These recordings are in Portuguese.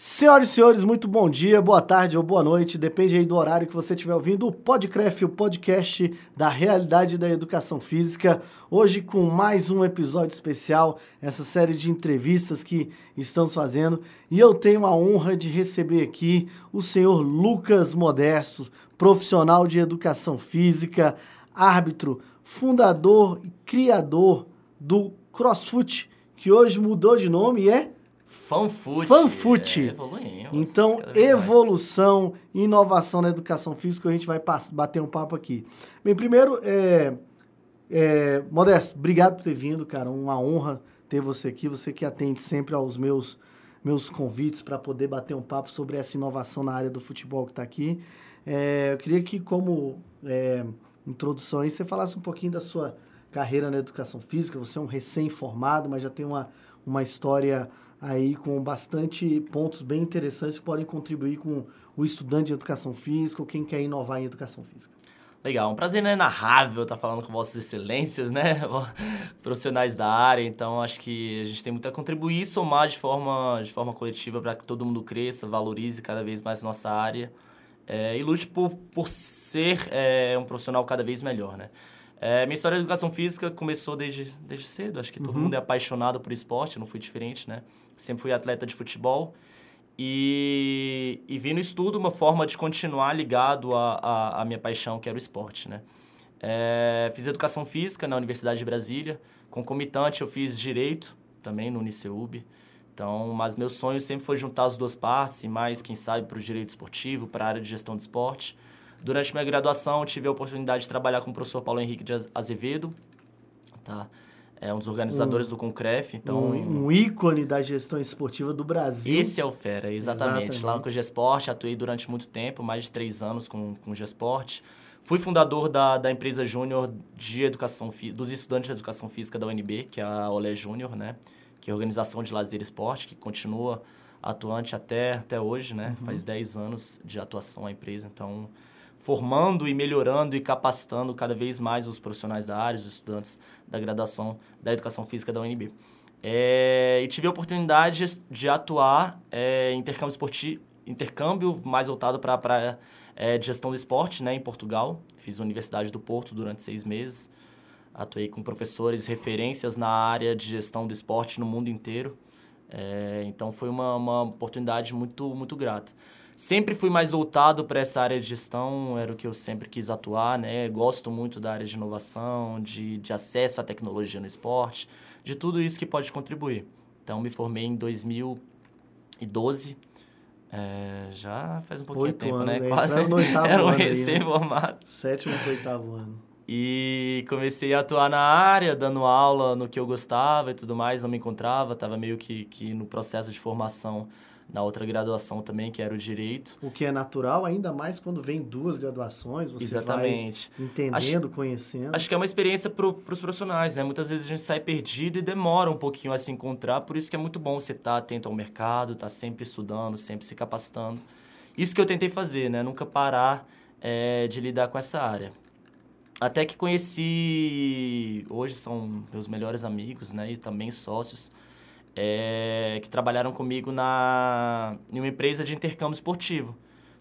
Senhoras e senhores, muito bom dia, boa tarde ou boa noite, depende aí do horário que você estiver ouvindo o Podcraft, o podcast da realidade da educação física. Hoje com mais um episódio especial, essa série de entrevistas que estamos fazendo. E eu tenho a honra de receber aqui o senhor Lucas Modesto, profissional de educação física, árbitro, fundador e criador do CrossFit, que hoje mudou de nome e é Fanfoot. Fanfoot. É, evoluímos. Então, evolução e inovação na educação física, a gente vai bater um papo aqui. Bem, primeiro, é, é, Modesto, obrigado por ter vindo, cara. Uma honra ter você aqui. Você que atende sempre aos meus, meus convites para poder bater um papo sobre essa inovação na área do futebol que está aqui. É, eu queria que, como é, introdução, aí, você falasse um pouquinho da sua carreira na educação física. Você é um recém-formado, mas já tem uma, uma história aí com bastante pontos bem interessantes que podem contribuir com o estudante de educação física ou quem quer inovar em educação física. Legal, um prazer inenarrável estar falando com vossas excelências, né? Profissionais da área, então acho que a gente tem muito a contribuir e somar de forma, de forma coletiva para que todo mundo cresça, valorize cada vez mais nossa área é, e lute por, por ser é, um profissional cada vez melhor, né? É, minha história de educação física começou desde, desde cedo, acho que todo uhum. mundo é apaixonado por esporte, não fui diferente, né? sempre fui atleta de futebol. E, e vi no estudo uma forma de continuar ligado à, minha paixão, que era o esporte, né? É, fiz educação física na Universidade de Brasília. Concomitante, eu fiz direito também no Uniceub. Então, mas meu sonho sempre foi juntar as duas partes, e mais, quem sabe, para o direito esportivo, para a área de gestão de esporte. Durante minha graduação, tive a oportunidade de trabalhar com o professor Paulo Henrique de Azevedo, tá? é um dos organizadores um, do Concref, então... Um, um, ícone da gestão esportiva do Brasil. Esse é o Fera, exatamente. exatamente. Lá com o Gesporte, atuei durante muito tempo, mais de três anos com, com o Gesporte. Fui fundador da, da empresa júnior de educação dos estudantes de educação física da UNB, que é a Olé Júnior, né? Que é a organização de lazer e esporte, que continua atuante até, até hoje, né? Uhum. Faz 10 anos de atuação a empresa, então formando e melhorando e capacitando cada vez mais os profissionais da área, os estudantes da graduação da Educação Física da UNB. É, e tive a oportunidade de atuar é, em intercâmbio esportivo, intercâmbio mais voltado para a praia é, de gestão do esporte, né, em Portugal. Fiz a Universidade do Porto durante seis meses. Atuei com professores referências na área de gestão do esporte no mundo inteiro. É, então foi uma, uma oportunidade muito, muito grata. Sempre fui mais voltado para essa área de gestão, era o que eu sempre quis atuar, né? Gosto muito da área de inovação, de, de acesso à tecnologia no esporte, de tudo isso que pode contribuir. Então, me formei em 2012, é, já faz um pouquinho Oito tempo, né? né? Quase era um recém-formado. Sétimo para oitavo ano. E comecei a atuar na área, dando aula no que eu gostava e tudo mais, não me encontrava, estava meio que, que no processo de formação na outra graduação também, que era o direito. O que é natural, ainda mais quando vem duas graduações, você Exatamente. vai entendendo, acho, conhecendo. Acho que é uma experiência para os profissionais, né? Muitas vezes a gente sai perdido e demora um pouquinho a se encontrar, por isso que é muito bom você estar tá atento ao mercado, estar tá sempre estudando, sempre se capacitando. Isso que eu tentei fazer, né? Nunca parar é, de lidar com essa área. Até que conheci, hoje são meus melhores amigos, né? E também sócios, é, que trabalharam comigo na, em uma empresa de intercâmbio esportivo.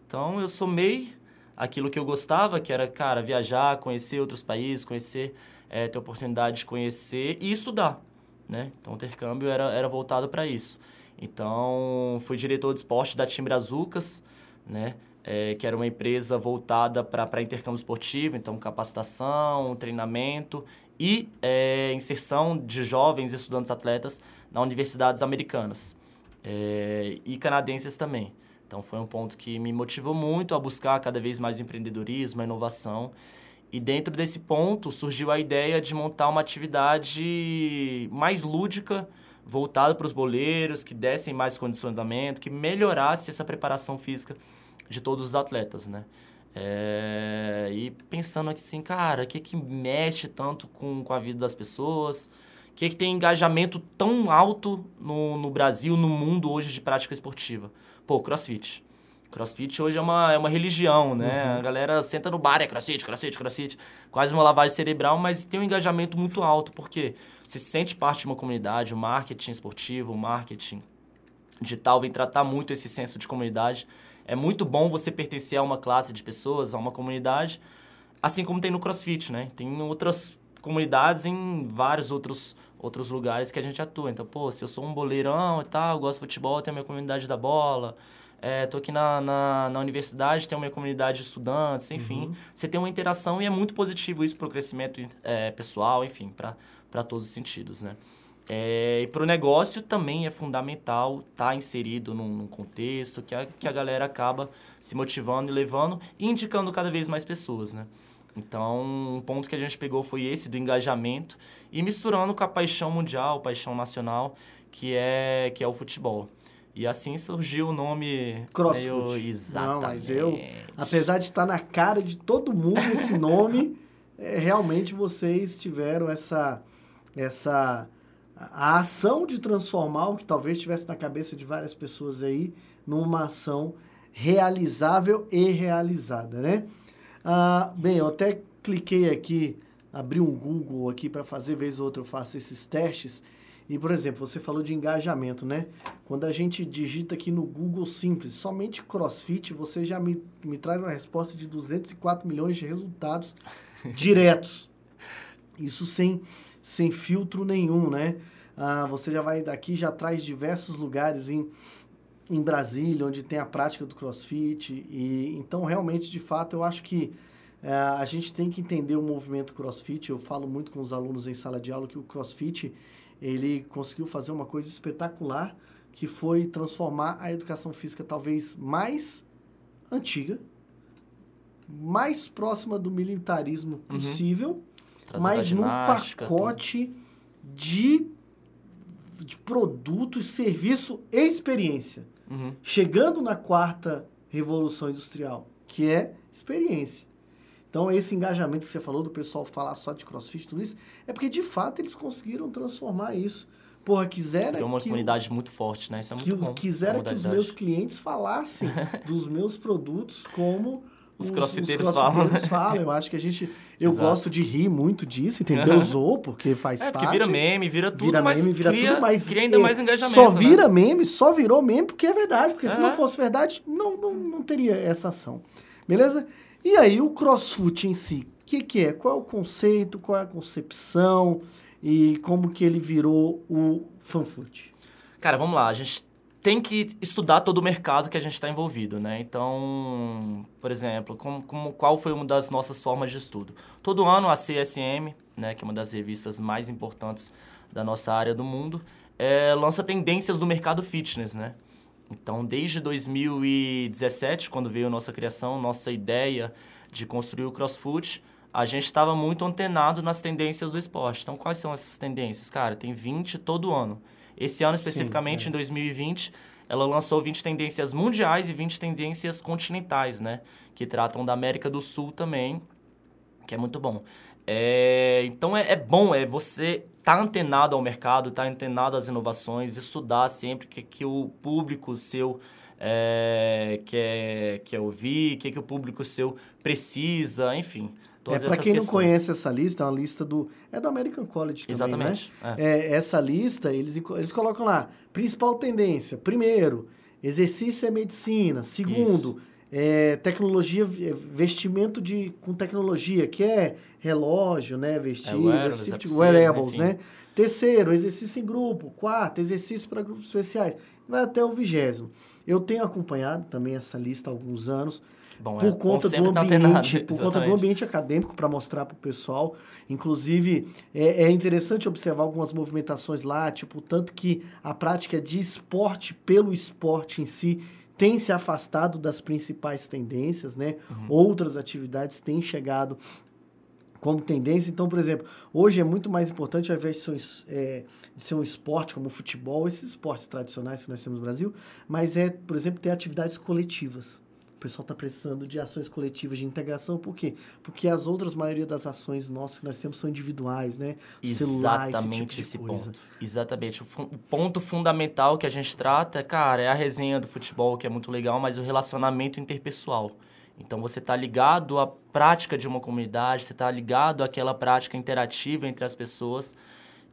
Então, eu somei aquilo que eu gostava, que era, cara, viajar, conhecer outros países, conhecer, é, ter oportunidade de conhecer e estudar, né? Então, o intercâmbio era, era voltado para isso. Então, fui diretor de esporte da Time Brazucas, né? É, que era uma empresa voltada para intercâmbio esportivo, então capacitação, treinamento e é, inserção de jovens estudantes atletas nas universidades americanas é, e canadenses também. Então foi um ponto que me motivou muito a buscar cada vez mais empreendedorismo, inovação. E dentro desse ponto surgiu a ideia de montar uma atividade mais lúdica, voltada para os boleiros, que dessem mais condicionamento, que melhorasse essa preparação física de todos os atletas, né? É, e pensando aqui assim, cara, o que que mexe tanto com, com a vida das pessoas? O que que tem engajamento tão alto no, no Brasil, no mundo hoje de prática esportiva? Pô, crossfit. Crossfit hoje é uma, é uma religião, né? Uhum. A galera senta no bar, é crossfit, crossfit, crossfit. Quase uma lavagem cerebral, mas tem um engajamento muito alto, porque você se sente parte de uma comunidade, o marketing esportivo, o marketing digital vem tratar muito esse senso de comunidade. É muito bom você pertencer a uma classe de pessoas, a uma comunidade, assim como tem no CrossFit, né? Tem outras comunidades em vários outros, outros lugares que a gente atua. Então, pô, se eu sou um boleirão e tal, gosto de futebol, tenho a minha comunidade da bola. É, tô aqui na, na, na, universidade, tenho a minha comunidade de estudantes, enfim. Uhum. Você tem uma interação e é muito positivo isso para o crescimento é, pessoal, enfim, para todos os sentidos, né? É, e para o negócio também é fundamental estar tá inserido num, num, contexto que a, que a galera acaba se motivando e levando e indicando cada vez mais pessoas, né? Então, um ponto que a gente pegou foi esse do engajamento e misturando com a paixão mundial, paixão nacional, que é, que é o futebol. E assim surgiu o nome CrossFit. Meio... Exatamente. Não, mas eu, apesar de estar na cara de todo mundo esse nome, é, realmente vocês tiveram essa essa a ação de transformar o que talvez estivesse na cabeça de várias pessoas aí numa ação realizável e realizada, né? Ah, bem, eu até cliquei aqui, abri um Google aqui para fazer, vez ou outra eu faço esses testes. E, por exemplo, você falou de engajamento, né? Quando a gente digita aqui no Google Simples, somente CrossFit, você já me, me traz uma resposta de 204 milhões de resultados diretos. Isso sem sem filtro nenhum, né? Ah, você já vai daqui, já traz diversos lugares em, em Brasília, onde tem a prática do crossfit. E, então, realmente, de fato, eu acho que é, a gente tem que entender o movimento crossfit. Eu falo muito com os alunos em sala de aula que o crossfit ele conseguiu fazer uma coisa espetacular, que foi transformar a educação física talvez mais antiga, mais próxima do militarismo uhum. possível. Uhum mas num pacote de, de produto, serviço e experiência. Uhum. Chegando na quarta revolução industrial, que é experiência. Então, esse engajamento que você falou do pessoal falar só de crossfit tudo isso, é porque de fato eles conseguiram transformar isso. Porra, quiseram. É uma que, comunidade muito forte, né? Isso é muito que, bom. Quiseram que os meus clientes falassem dos meus produtos como os, crossfiteiros, os crossfiteiros falam. falam. Eu acho que a gente. Eu Exato. gosto de rir muito disso, entendeu? Usou, porque faz é, parte. Porque vira meme, vira tudo, vira mas meme, vira cria, tudo, mas cria ainda mais engajamento. Só né? vira né? meme, só virou meme porque é verdade. Porque se não fosse verdade, não, não, não teria essa ação. Beleza? E aí, o crossfit em si, o que, que é? Qual é o conceito, qual é a concepção e como que ele virou o fanfoot? Cara, vamos lá. A gente tem que estudar todo o mercado que a gente está envolvido, né? Então, por exemplo, como, como, qual foi uma das nossas formas de estudo? Todo ano a CSM, né, que é uma das revistas mais importantes da nossa área do mundo, é, lança tendências do mercado fitness, né? Então, desde 2017, quando veio a nossa criação, nossa ideia de construir o CrossFit, a gente estava muito antenado nas tendências do esporte. Então, quais são essas tendências? Cara, tem 20 todo ano. Esse ano, especificamente, Sim, é. em 2020, ela lançou 20 tendências mundiais e 20 tendências continentais, né? Que tratam da América do Sul também, que é muito bom. É, então, é, é, bom, é você estar tá antenado ao mercado, estar tá antenado às inovações, estudar sempre o que, que o público seu é, quer, quer ouvir, o que, que o público seu precisa, enfim. Todas é, para quem questões. não conhece essa lista, é uma lista do. É do American College também, Exatamente. Né? É. É, essa lista, eles, eles colocam lá, principal tendência. Primeiro, exercício é medicina. Segundo, é, tecnologia, é, vestimento de, com tecnologia, que é relógio, né? Vestir, é, wearables, vestir, wearables né? Terceiro, exercício em grupo. Quarto, exercício para grupos especiais. Vai até o vigésimo. Eu tenho acompanhado também essa lista há alguns anos. Bom, por é, conta do tá ambiente, por conta do ambiente acadêmico para mostrar para o pessoal. Inclusive, é, é, interessante observar algumas movimentações lá, tipo, tanto que a prática de esporte pelo esporte em si tem se afastado das principais tendências, né? Uhum. Outras atividades têm chegado como tendência. Então, por exemplo, hoje é muito mais importante, ao invés de ser, um, é, de ser um esporte como o futebol, esses esportes tradicionais que nós temos no Brasil, mas é, por exemplo, ter atividades coletivas. O pessoal está precisando de ações coletivas de integração, por quê? Porque as outras maioria das ações nossas que nós temos são individuais, né? Exatamente esse, tipo esse ponto. Exatamente. O, o, ponto fundamental que a gente trata, cara, é a resenha do futebol, que é muito legal, mas o relacionamento interpessoal. Então você está ligado à prática de uma comunidade, você está ligado àquela prática interativa entre as pessoas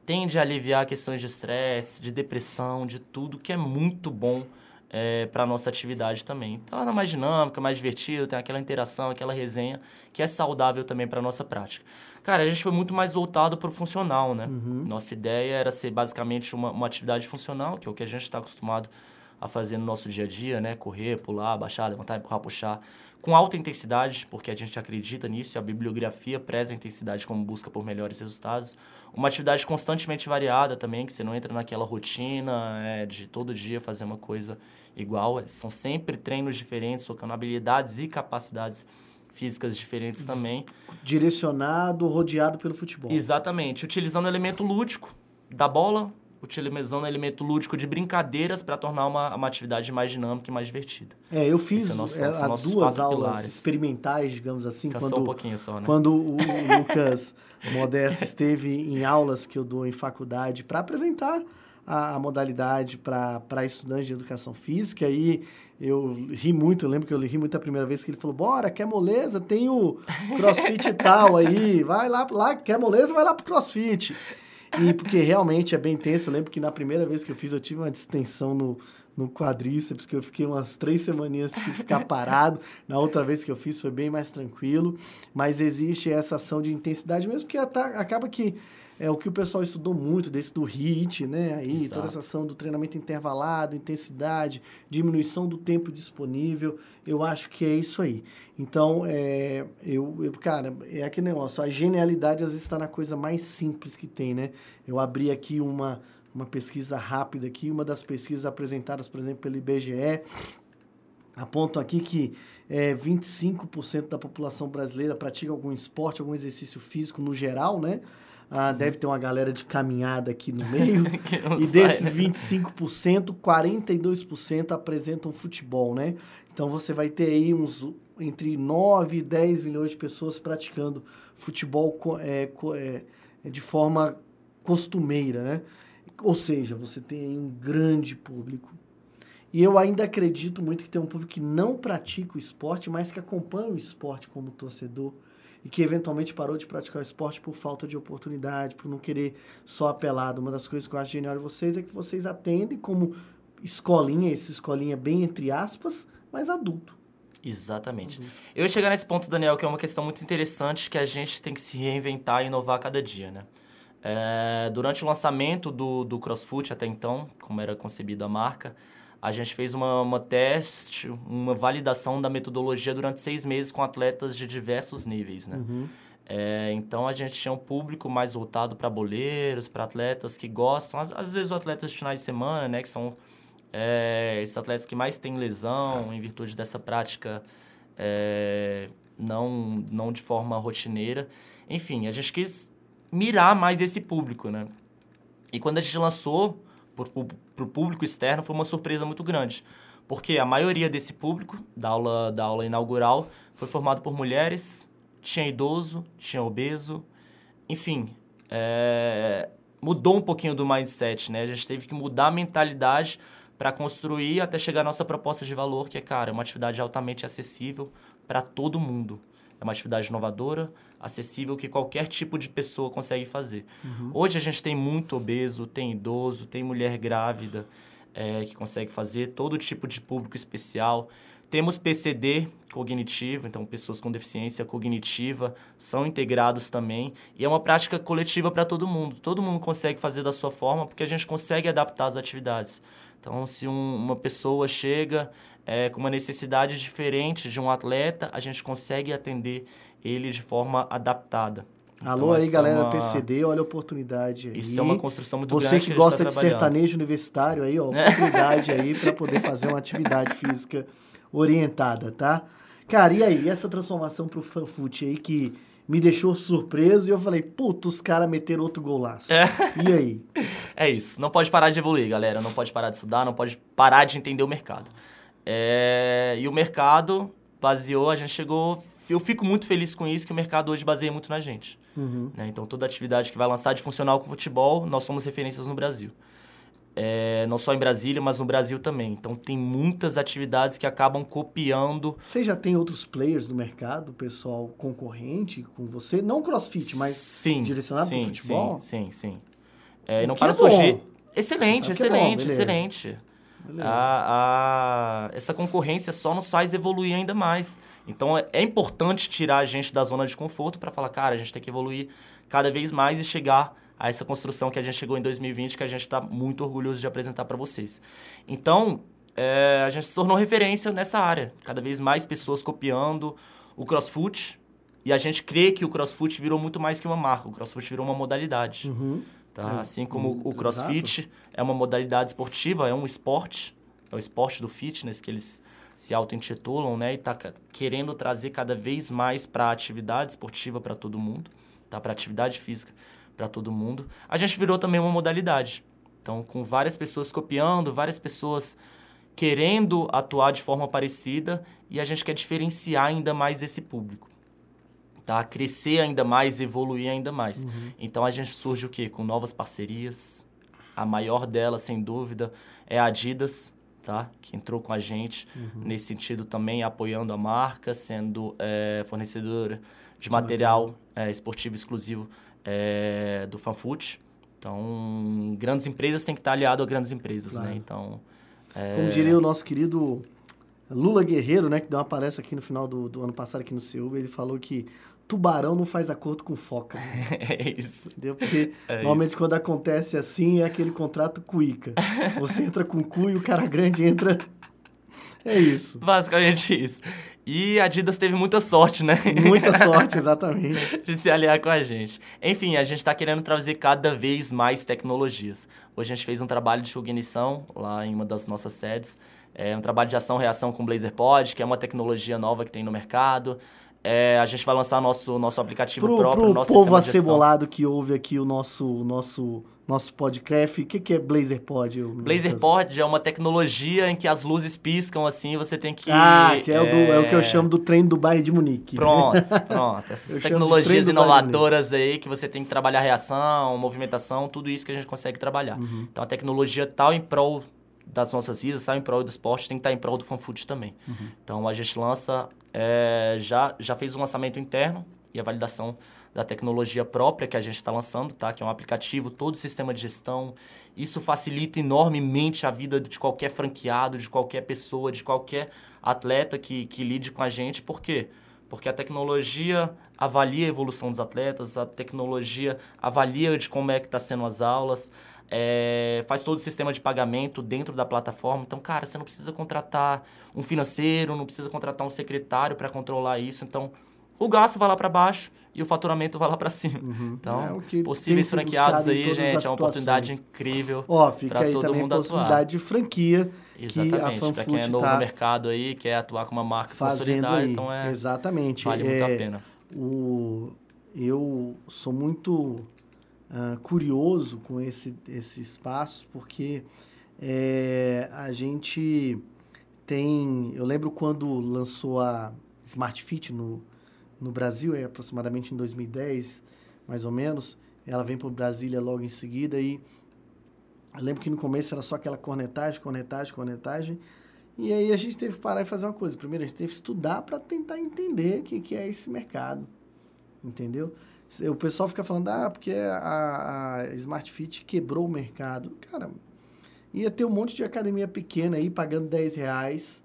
tende a aliviar questões de estresse, de depressão, de tudo, que é muito bom é, para a nossa atividade também. Então, ela é mais dinâmica, mais divertida, tem aquela interação, aquela resenha, que é saudável também para a nossa prática. Cara, a gente foi muito mais voltado para o funcional, né? Uhum. Nossa ideia era ser basicamente uma, uma atividade funcional, que é o que a gente está acostumado a fazer no nosso dia a dia, né? Correr, pular, baixar, levantar, empurrar, puxar com alta intensidade, porque a gente acredita nisso, e a bibliografia preza a intensidade como busca por melhores resultados. Uma atividade constantemente variada também, que você não entra naquela rotina é, de todo dia fazer uma coisa igual. São sempre treinos diferentes, focando habilidades e capacidades físicas diferentes também. Direcionado, rodeado pelo futebol. Exatamente. Utilizando o elemento lúdico da bola, utilizando elemento lúdico de brincadeiras para tornar uma, uma atividade mais dinâmica e mais divertida. É, eu fiz é nosso, é, duas aulas pilares. experimentais, digamos assim. Cansou quando, um pouquinho só, né? Quando o, o Lucas Modesto esteve em aulas que eu dou em faculdade para apresentar a, a modalidade para estudantes de educação física e eu ri muito, eu lembro que eu ri muito a primeira vez que ele falou, bora, quer moleza? Tem o crossfit e tal aí, vai lá, lá, quer moleza? Vai lá pro crossfit. E porque realmente é bem tenso. Eu lembro que na primeira vez que eu fiz, eu tive uma distensão no, no quadríceps, que eu fiquei umas três semaninhas de ficar parado. Na outra vez que eu fiz foi bem mais tranquilo. Mas existe essa ação de intensidade mesmo, porque acaba que é o que o pessoal estudou muito, desse do HIIT, né? Aí, Exato. toda essa ação do treinamento intervalado, intensidade, diminuição do tempo disponível. Eu acho que é isso aí. Então, é, eu, eu, cara, é aquele negócio. A genialidade às vezes está na coisa mais simples que tem, né? Eu abri aqui uma, uma pesquisa rápida aqui, uma das pesquisas apresentadas, por exemplo, pelo IBGE, apontam aqui que é, 25% da população brasileira pratica algum esporte, algum exercício físico no geral, né? Ah, deve ter uma galera de caminhada aqui no meio. e sai, desses né? 25%, 42% apresentam futebol, né? Então você vai ter aí uns entre 9 e 10 milhões de pessoas praticando futebol é, é, de forma costumeira, né? Ou seja, você tem aí um grande público. E eu ainda acredito muito que tem um público que não pratica o esporte, mas que acompanha o esporte como torcedor e que eventualmente parou de praticar o esporte por falta de oportunidade, por não querer só apelado. Uma das coisas que eu acho genial de vocês é que vocês atendem como escolinha, essa escolinha bem entre aspas, mas adulto. Exatamente. Uhum. Eu ia chegar nesse ponto, Daniel, que é uma questão muito interessante que a gente tem que se reinventar e inovar cada dia, né? É, durante o lançamento do, do CrossFit até então, como era concebida a marca, a gente fez uma, uma teste, uma validação da metodologia durante seis meses com atletas de diversos níveis, né? Uhum. É, então a gente tinha um público mais voltado para boleiros, para atletas que gostam, às, às, vezes os atletas de finais de semana, né, que são é, esses atletas que mais têm lesão em virtude dessa prática é, não, não de forma rotineira. Enfim, a gente quis mirar mais esse público, né? E quando a gente lançou para o público externo foi uma surpresa muito grande. Porque a maioria desse público, da aula, da aula inaugural, foi formado por mulheres, tinha idoso, tinha obeso, enfim, é, mudou um pouquinho do mindset, né? A gente teve que mudar a mentalidade para construir até chegar à nossa proposta de valor, que é, cara, uma atividade altamente acessível para todo mundo. É uma atividade inovadora, acessível, que qualquer tipo de pessoa consegue fazer. Uhum. Hoje a gente tem muito obeso, tem idoso, tem mulher grávida é, que consegue fazer, todo tipo de público especial. Temos PCD cognitivo, então pessoas com deficiência cognitiva são integrados também. E é uma prática coletiva para todo mundo. Todo mundo consegue fazer da sua forma, porque a gente consegue adaptar as atividades. Então, se um, uma pessoa chega é, com uma necessidade diferente de um atleta, a gente consegue atender ele de forma adaptada. Então, Alô aí, galera uma... PCD, olha a oportunidade aí. Isso é uma construção muito Você grande que, que gosta tá de sertanejo universitário aí, ó, oportunidade aí para poder fazer uma atividade física orientada, tá? Cara, e aí, essa transformação pro fanfoot aí que me deixou surpreso e eu falei, puta, os caras meteram outro golaço. É. E aí? É isso. Não pode parar de evoluir, galera. Não pode parar de estudar, não pode parar de entender o mercado. É... E o mercado baseou, a gente chegou. Eu fico muito feliz com isso, que o mercado hoje baseia muito na gente. Uhum. Né? Então, toda atividade que vai lançar de funcional com futebol, nós somos referências no Brasil. É, não só em Brasília, mas no Brasil também. Então, tem muitas atividades que acabam copiando. Você já tem outros players no mercado, pessoal concorrente com você? Não crossfit, mas sim, direcionado para futebol? Sim, sim, sim. É, e não que para é de surgir. Excelente, que é bom, excelente, excelente. A, a- essa concorrência só nos faz evoluir ainda mais. Então é, é importante tirar a gente da zona de conforto para falar, cara, a gente tem que evoluir cada vez mais e chegar a essa construção que a gente chegou em 2020, que a gente está muito orgulhoso de apresentar para vocês. Então, é, a gente se tornou referência nessa área. Cada vez mais pessoas copiando o CrossFit. E a gente crê que o CrossFit virou muito mais que uma marca. O CrossFit virou uma modalidade. Uhum. Tá? É, Assim como o CrossFit é uma modalidade esportiva, é um esporte, é o esporte do fitness que eles se auto-intitulam, né? E tá querendo trazer cada vez mais para a atividade esportiva para todo mundo, tá? Para atividade física para todo mundo. A gente virou também uma modalidade. Então, com várias pessoas copiando, várias pessoas querendo atuar de forma parecida e a gente quer diferenciar ainda mais esse público. Tá? Crescer ainda mais, evoluir ainda mais. Então a gente surge o quê? Com novas parcerias. A maior delas, sem dúvida, é a Adidas, tá? Que entrou com a gente nesse sentido também, apoiando a marca, sendo é, fornecedora de, material é, esportivo exclusivo é, do FanFoot. Então, grandes empresas têm que estar aliado a grandes empresas, Claro. né? Então, Como diria o nosso querido Lula Guerreiro, né? Que deu uma palestra aqui no final do, do ano passado aqui no Seul, ele falou que tubarão não faz acordo com foca. é isso. Entendeu? Porque É normalmente quando acontece assim é aquele contrato cuica. Você entra com cu e o cara grande entra. É isso. Basicamente isso. E a Adidas teve muita sorte, né? Muita sorte, exatamente. de se aliar com a gente. Enfim, a gente está querendo trazer cada vez mais tecnologias. Hoje a gente fez um trabalho de ignição lá em uma das nossas sedes. É um trabalho de ação-reação com Blazer Pod, que é uma tecnologia nova que tem no mercado. É, a gente vai lançar nosso, nosso aplicativo Pro, próprio, pro nosso povo acebolado que ouve aqui o nosso, nosso, nosso podcast, o que, que é Blazer Pod? Blazer Pod é uma tecnologia em que as luzes piscam assim você tem que... Ah, que é, o, do- é o que eu chamo do trem do bairro de Munique. Pronto, pronto. Essas tecnologias inovadoras aí que você tem que trabalhar reação, movimentação, tudo isso que a gente consegue trabalhar. Uhum. Então a tecnologia tal em prol das nossas vidas, tal em prol do esporte, tem que estar em prol do fanfood também. Uhum. Então a gente lança, é, já, já fez um lançamento interno e a validação da tecnologia própria que a gente está lançando, tá? Que é um aplicativo, todo o sistema de gestão. Isso facilita enormemente a vida de qualquer franqueado, de qualquer pessoa, de qualquer atleta que, que lide com a gente. Por quê? Porque a tecnologia avalia a evolução dos atletas, a tecnologia avalia de como é que está sendo as aulas, é, faz todo o sistema de pagamento dentro da plataforma. Então, cara, você não precisa contratar um financeiro, não precisa contratar um secretário para controlar isso. Então, o gasto vai lá para baixo e o faturamento vai lá para cima. Então, É que possíveis franqueados aí, gente, é uma oportunidade incrível. Aí todo também a mundo atuar. possibilidade de franquia que Exatamente, para quem é FanFood novo tá no mercado aí, quer atuar com uma marca consolidada, aí. então é, Exatamente. vale é, muito a pena. O, eu sou muito ah, curioso com esse, esse espaço, porque é, a gente tem... Eu lembro quando lançou a Smart Fit no, no Brasil, é aproximadamente em 2010, mais ou menos. Ela vem para Brasília logo em seguida e eu lembro que no começo era só aquela cornetagem, cornetagem, cornetagem. E aí a gente teve que parar e fazer uma coisa. Primeiro a gente teve que estudar para tentar entender o que, que é esse mercado. Entendeu? O pessoal fica falando, ah, porque a, a Smart Fit quebrou o mercado. Cara, ia ter um monte de academia pequena aí pagando 10 reais.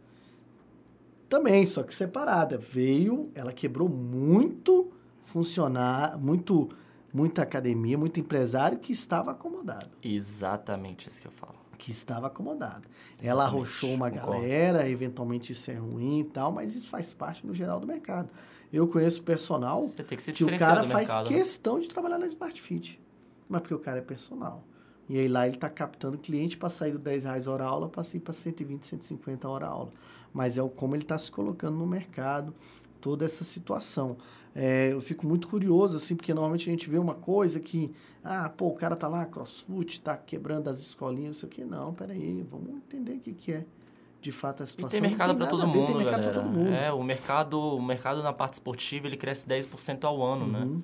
Também, só que separada. Veio, ela quebrou muito funcionar, muito, muita academia, muito empresário que estava acomodado Exatamente isso que eu falo. que estava acomodado. Ela Exatamente, arrochou uma concordo. galera, eventualmente isso é ruim e tal, mas isso faz parte no geral do mercado. Eu conheço personal Você tem que se que o cara faz mercado. né? questão de trabalhar na Smart Fit. Mas porque o cara é personal. E aí lá ele está captando cliente para sair do 10 reais hora aula para ir para 120, 150 hora aula. Mas é o como ele está se colocando no mercado, toda essa situação. É, eu fico muito curioso, assim, porque normalmente a gente vê uma coisa que, ah, pô, o cara tá lá, crossfoot, tá quebrando as escolinhas, não sei o que. Não, peraí, vamos entender o que, que é de fato a E situação. tem Não mercado para todo ver, mundo, tem mercado todo mundo. É, o mercado, o mercado na parte esportiva, ele cresce 10% ao ano, né? Uhum.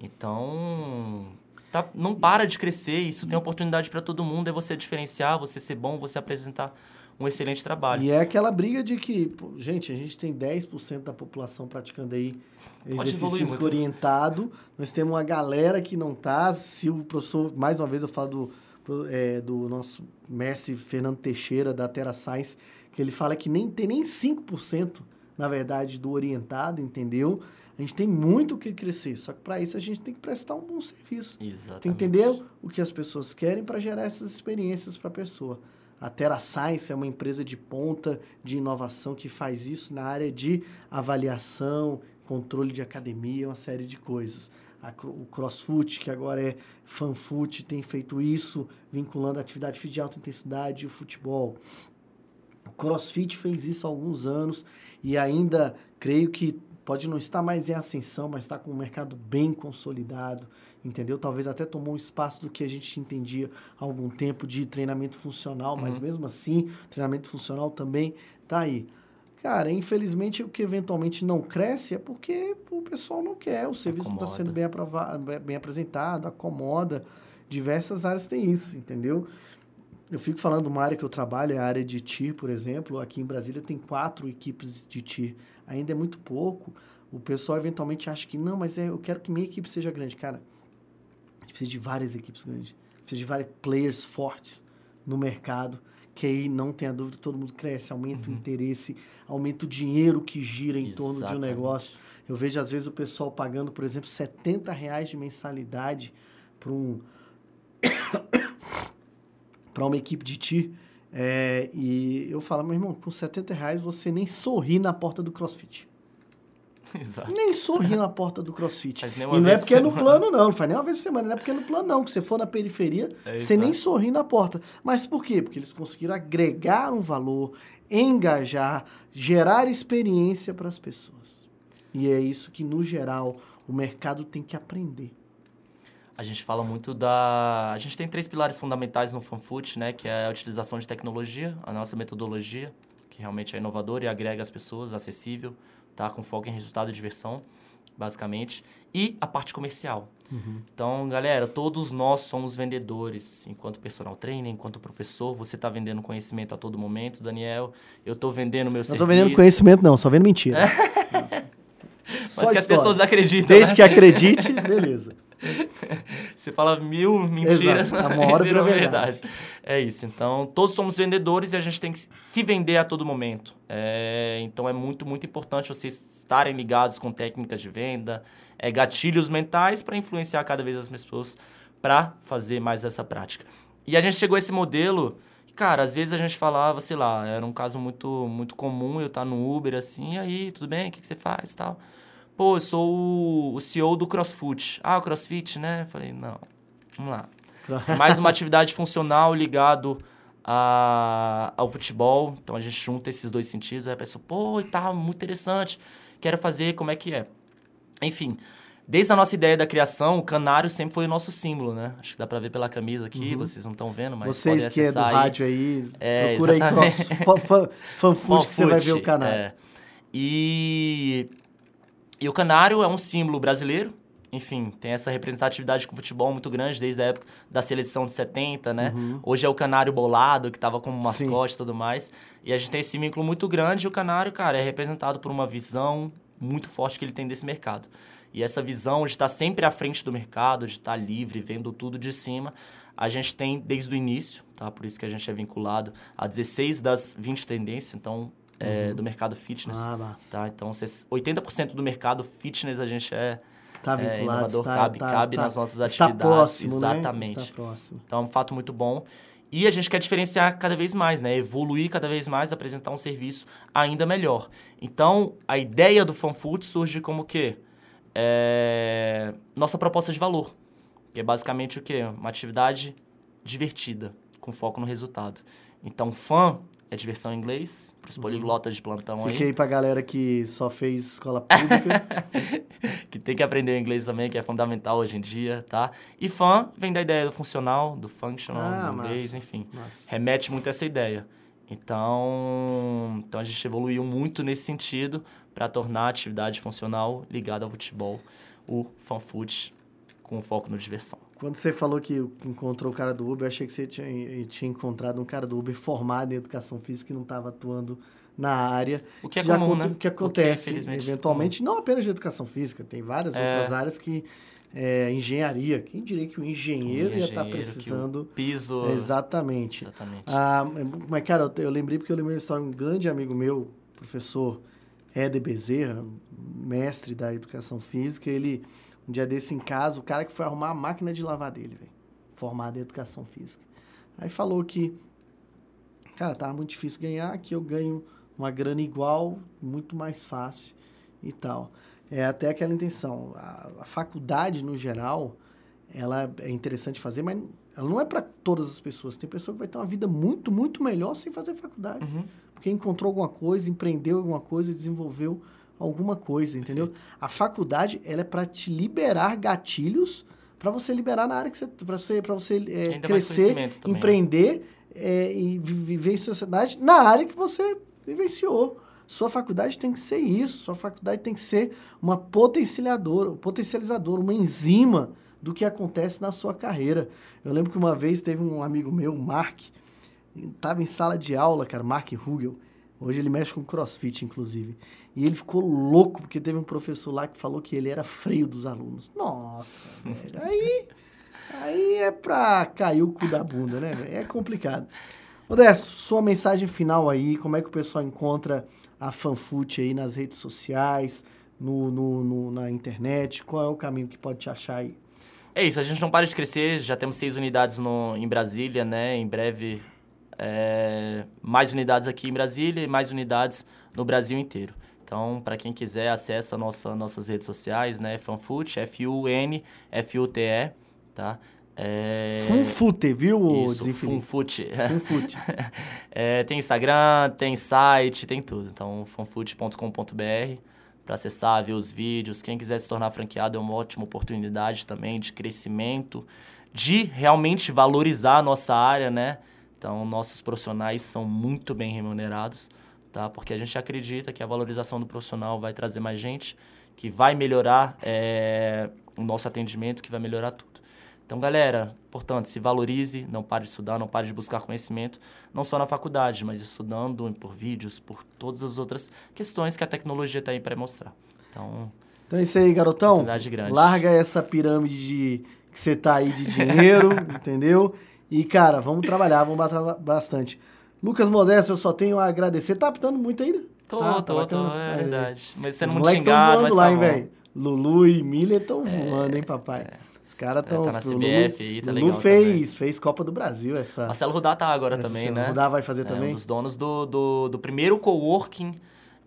Então, tá, não para de crescer, isso tem oportunidade para todo mundo, é você diferenciar, você ser bom, você apresentar um excelente trabalho. E é aquela briga de que, pô, gente, a gente tem 10% da população praticando aí Pode exercício físico muito. orientado. Nós temos uma galera que não tá. Se o professor, mais uma vez eu falo do, é, do nosso mestre Fernando Teixeira, da Terra Science, que ele fala que nem tem nem 5%, na verdade, do orientado, entendeu? A gente tem muito o que crescer, só que para isso a gente tem que prestar um bom serviço. Exatamente. Tem que entender o que as pessoas querem para gerar essas experiências para a pessoa. A Terra Science é uma empresa de ponta de inovação que faz isso na área de avaliação, controle de academia, uma série de coisas. A o CrossFit, que agora é FanFoot, tem feito isso, vinculando a atividade de alta intensidade e o futebol. O CrossFit fez isso há alguns anos e ainda creio que pode não estar mais em ascensão, mas está com um mercado bem consolidado, entendeu? Talvez até tomou um espaço do que a gente entendia há algum tempo de treinamento funcional, mas mesmo assim, treinamento funcional também tá aí. Cara, infelizmente o que eventualmente não cresce é porque o pessoal não quer, o serviço não está sendo bem, bem apresentado, acomoda. Diversas áreas têm isso, entendeu? Eu fico falando de uma área que eu trabalho, é a área de TIR, por exemplo. Aqui em Brasília tem quatro equipes de TIR. Ainda é muito pouco. O pessoal eventualmente acha que, não, mas é, eu quero que minha equipe seja grande. Cara, a gente precisa de várias equipes grandes. Precisa de vários players fortes no mercado. Que aí, não tenha dúvida, todo mundo cresce, aumenta o interesse, aumenta o dinheiro que gira em torno de um Exatamente. negócio. Eu vejo, às vezes, o pessoal pagando, por exemplo, 70 reais de mensalidade para um para uma equipe de TIR. É, e eu falo, meu irmão, com 70 reais você nem sorri na porta do CrossFit. Exato. Nem sorri na porta do CrossFit. E não é porque por é no plano, não. Não faz nem uma vez por semana. Não é porque é no plano, não. Que você for na periferia, É você nem sorri na porta. Mas por quê? Porque eles conseguiram agregar um valor, engajar, gerar experiência para as pessoas. E é isso que, no geral, o mercado tem que aprender. A gente fala muito da. A gente tem três pilares fundamentais no FanFoot, né? Que é a utilização de tecnologia, a nossa metodologia, que realmente é inovadora e agrega as pessoas, acessível, tá? Com foco em resultado e diversão, basicamente. E a parte comercial. Então, galera, todos nós somos vendedores. Enquanto personal trainer, enquanto professor, você está vendendo conhecimento a todo momento, Daniel. Eu estou vendendo meu Não serviço. tô vendendo conhecimento, não. Só vendo mentira. Só Mas que as história. pessoas acreditam. Desde né? que acredite, beleza. Você fala mil mentiras, Exato. Uma hora vira vira verdade. É isso. Então, todos somos vendedores e a gente tem que se vender a todo momento. É, então, é muito, muito importante vocês estarem ligados com técnicas de venda, é, gatilhos mentais para influenciar cada vez as pessoas para fazer mais essa prática. E a gente chegou a esse modelo... Cara, às vezes a gente falava, sei lá, era um caso muito, muito comum eu estar no Uber assim, e aí, tudo bem? O que, que você faz e tal? Pô, eu sou o, o CEO do CrossFit. Ah, o CrossFit, né? Falei, não, vamos lá. Mais uma atividade funcional ligado a, ao futebol. Então a gente junta esses dois sentidos. Aí a pessoa, pô, tá muito interessante. Quero fazer, como é que é? Enfim, desde a nossa ideia da criação, o canário sempre foi o nosso símbolo, né? Acho que dá pra ver pela camisa aqui, vocês não estão vendo, mas Vocês que é do aí. rádio aí, É, procura aí exatamente. fan, fanfood que você vai ver o canal. é. E, e o canário é um símbolo brasileiro. Enfim, tem essa representatividade com o futebol muito grande desde a época da seleção de 70, né? Hoje é o canário bolado, que tava como mascote e tudo mais. E a gente tem esse vínculo muito grande. E o canário, cara, é representado por uma visão muito forte que ele tem desse mercado. E essa visão de estar sempre à frente do mercado, de estar livre, vendo tudo de cima, a gente tem desde o início, tá? Por isso que a gente é vinculado a 16 das 20 tendências, então, é, do mercado fitness. Ah, massa. Tá? Então, cês- 80% do mercado fitness a gente é, Tá é vinculado, inovador, tá, cabe, tá, cabe tá, nas nossas está atividades. próximo, Exatamente. Né? Está próximo. Então, é um fato muito bom. E a gente quer diferenciar cada vez mais, né? Evoluir cada vez mais, apresentar um serviço ainda melhor. Então, a ideia do FanFood surge como o quê? É... Nossa proposta de valor. Que é basicamente o quê? Uma atividade divertida, com foco no resultado. Então, fã é diversão em inglês, para os poliglotas de plantão Fiquei aí. aí pra galera que só fez escola pública. que tem que aprender o inglês também, que é fundamental hoje em dia, tá? E fã vem da ideia do funcional, do functional, Ah, do inglês, massa. enfim. Massa. Remete muito a essa ideia. Então, então a gente evoluiu muito nesse sentido para tornar a atividade funcional ligada ao futebol, o FanFood, com foco no diversão. Quando você falou que encontrou o cara do Uber, eu achei que você tinha, tinha encontrado um cara do Uber formado em educação física que não estava atuando na área. O que é comum, né? O que O que é, acontece, eventualmente, não apenas de educação física, tem várias É. outras áreas que... É, engenharia. Quem diria que o engenheiro ia estar engenheiro, que o precisando... Piso. Exatamente. Exatamente. Ah, mas, cara, eu, eu lembrei porque eu lembrei uma história de um grande amigo meu, professor Éder Bezerra, mestre da educação física. Ele, um dia desse em casa, o cara que foi arrumar a máquina de lavar dele, velho, formado em educação física. Aí falou que, cara, tava muito difícil ganhar, que eu ganho uma grana igual, muito mais fácil e tal. É até aquela intenção. A, a faculdade, no geral, ela é interessante fazer, mas ela não é para todas as pessoas. Tem pessoa que vai ter uma vida muito, muito melhor sem fazer faculdade. Uhum. Porque encontrou alguma coisa, empreendeu alguma coisa, desenvolveu alguma coisa, entendeu? A faculdade, ela é para te liberar gatilhos para você liberar na área que você para você para você é, crescer, também, né? empreender é, e vi- viver em sociedade na área que você vivenciou. Sua faculdade tem que ser isso. Sua faculdade tem que ser uma potencializadora, potencializadora, uma enzima do que acontece na sua carreira. Eu lembro que uma vez teve um amigo meu, Mark, estava em sala de aula, cara, Mark Hugel. Hoje ele mexe com crossfit, inclusive. E ele ficou louco, porque teve um professor lá que falou que ele era freio dos alunos. Nossa, velho. Aí, aí é pra cair o cu da bunda, né? É complicado. Modesto, sua mensagem final aí, como é que o pessoal encontra a Fanfoot aí nas redes sociais, no, no- no- na internet? Qual é o caminho que pode te achar aí? É isso, a gente não para de crescer, já temos seis unidades no, em Brasília, né? Em breve, é, mais unidades aqui em Brasília e mais unidades no Brasil inteiro. Então, para quem quiser, acessa nossa, nossas redes sociais, né? Fanfoot, F-U-N-F-U-T-E, tá? É, Funfute, viu, Isso? Funfoot. Funfute. É, tem Instagram, tem site, tem tudo. Então, fanfoot.com.br para acessar, ver os vídeos. Quem quiser se tornar franqueado é uma ótima oportunidade também de crescimento, de realmente valorizar a nossa área, né? Então, nossos profissionais são muito bem remunerados, tá? Porque a gente acredita que a valorização do profissional vai trazer mais gente, que vai melhorar é, o nosso atendimento, que vai melhorar tudo. Então, galera, portanto, se valorize, não pare de estudar, não pare de buscar conhecimento, não só na faculdade, mas estudando por vídeos, por todas as outras questões que a tecnologia está aí para mostrar. Então, Então é isso aí, garotão. Grande. Larga essa pirâmide de, que você tá aí de dinheiro, entendeu? E, cara, vamos trabalhar, vamos batalhar bastante. Lucas Modesto, eu só tenho a agradecer. Tá apitando muito ainda? tô, Tá, tá tô, tô, bacana? é Aí, verdade. Mas você não voando mas lá, tá. É, velho? Lulu e Miller estão voando, hein, papai? Os caras estão... tá na CBF aí, tá Lulu legal fez, fez Copa do Brasil essa... Marcelo Rudá tá agora essa também, né? O Rudá vai fazer É também? um dos donos do, do, do primeiro coworking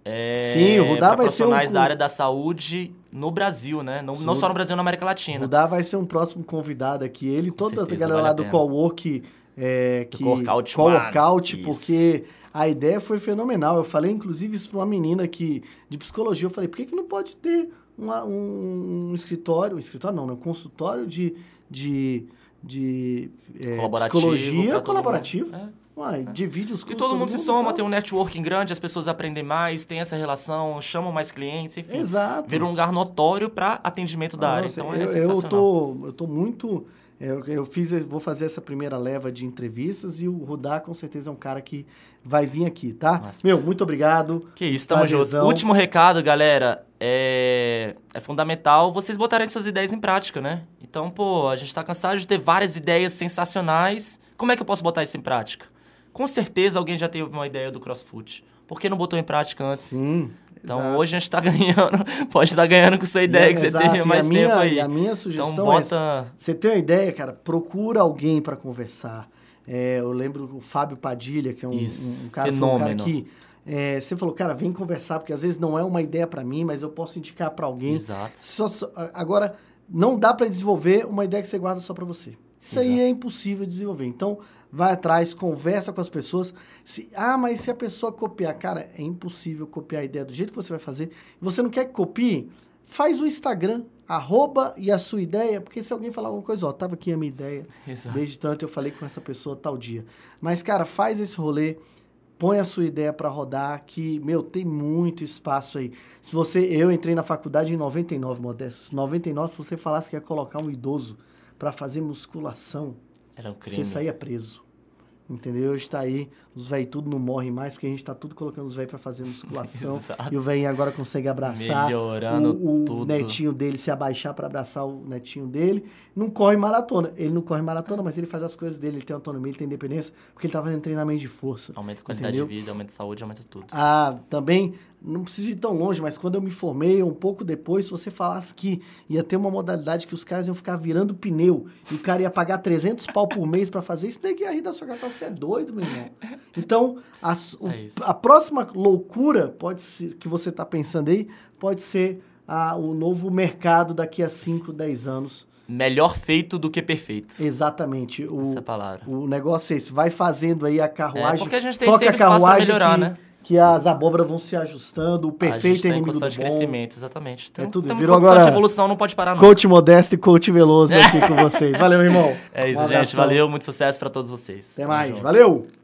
é, Sim, o Rudá vai ser um da área da saúde no Brasil, né? Não, não só no Brasil, na América O Latina. Rudá vai ser um próximo convidado aqui. Ele e toda a certeza, galera vale lá a do. Cowork... É, que, Coworkout, Coworkout, porque a ideia foi fenomenal. Eu falei, inclusive, isso pra uma menina que, de psicologia. Eu falei, por que, que não pode ter uma- um, um escritório, um escritório não, né? um consultório de, de, de é, Colaborativo psicologia colaborativo? É. Uai, divide os E custos. todo mundo se e soma, tal. tem um networking grande, as pessoas aprendem mais, tem essa relação, chamam mais clientes, enfim. Exato. Vira um lugar notório para atendimento da área. Nossa, Então eu, é eu sensacional. tô, eu tô muito. Eu, eu fiz, vou fazer essa primeira leva de entrevistas e o Rudá com certeza é um cara que vai vir aqui, tá? Massa. Meu, muito obrigado. Que isso, tamo junto. Último recado, galera. É, é fundamental vocês botarem suas ideias em prática, né? Então, pô, a gente tá cansado de ter várias ideias sensacionais. Como é que eu posso botar isso em prática? Com certeza alguém já teve uma ideia do CrossFit. Por que não botou em prática antes? Sim. Então exato. hoje a gente tá ganhando, pode estar ganhando com sua ideia E- que você exato, teve e mais a tempo minha, aí. E a minha Então sugestão bota. é, você tem uma ideia, cara, procura alguém para conversar. É, eu lembro o Fábio Padilha, que é um, Isso, um cara, um cara que é, você falou, cara, vem conversar, porque às vezes não é uma ideia para mim, mas eu posso indicar para alguém. Exato. Só- só- agora, não dá para desenvolver uma ideia que você guarda só para você. Isso aí Exato. é impossível de desenvolver. Então, vai atrás, conversa com as pessoas. Se, ah, mas se a pessoa copiar, cara, é impossível copiar a ideia do jeito que você vai fazer. Você não quer que copie? Faz o Instagram, arroba e a sua ideia, porque se alguém falar alguma coisa, ó, tava aqui a minha ideia. Exato. Desde tanto eu falei com essa pessoa tal dia. Mas, cara, faz esse rolê, põe a sua ideia pra rodar, que, meu, tem muito espaço aí. Se você, eu entrei na faculdade em 99, Modesto. 99, se você falasse que ia colocar um idoso pra fazer musculação, Era um crime. você saía preso. Entendeu? Hoje tá aí, os velhos tudo não morrem mais, porque a gente tá tudo colocando os velhos pra fazer musculação. Exato. e o velhinho agora consegue abraçar Melhorando o, o tudo. netinho dele, se abaixar pra abraçar o netinho dele. Não corre maratona. Ele não corre maratona, mas ele faz as coisas dele, ele tem autonomia, ele tem independência, porque ele tá fazendo treinamento de força. Aumenta a qualidade Entendeu? de vida, aumenta a saúde, aumenta tudo. Ah, também, não precisa ir tão longe, mas quando eu me formei, um pouco depois, se você falasse que ia ter uma modalidade que os caras iam ficar virando pneu e o cara ia pagar 300 pau por mês pra fazer isso, daí que ia rir da sua cara você é doido, meu irmão. Então, a, o- É a próxima loucura pode ser, que você tá pensando aí, pode ser a- o novo mercado daqui a 5, 10 anos. Melhor feito do que perfeito. Exatamente. O, Essa é palavra. o negócio é esse, vai fazendo aí a carruagem. É, porque a gente tem toca sempre a carruagem melhorar, que, né? Que as abóboras vão se ajustando, o perfeito é inimigo do bom. crescimento, exatamente. Então, tudo. tamo Virou agora evolução, não pode parar, não. Coach Modesto e Coach Veloso aqui com vocês. Valeu, irmão. É isso, Um gente. Valeu, muito sucesso pra todos vocês. Até Tamo mais. junto. Valeu!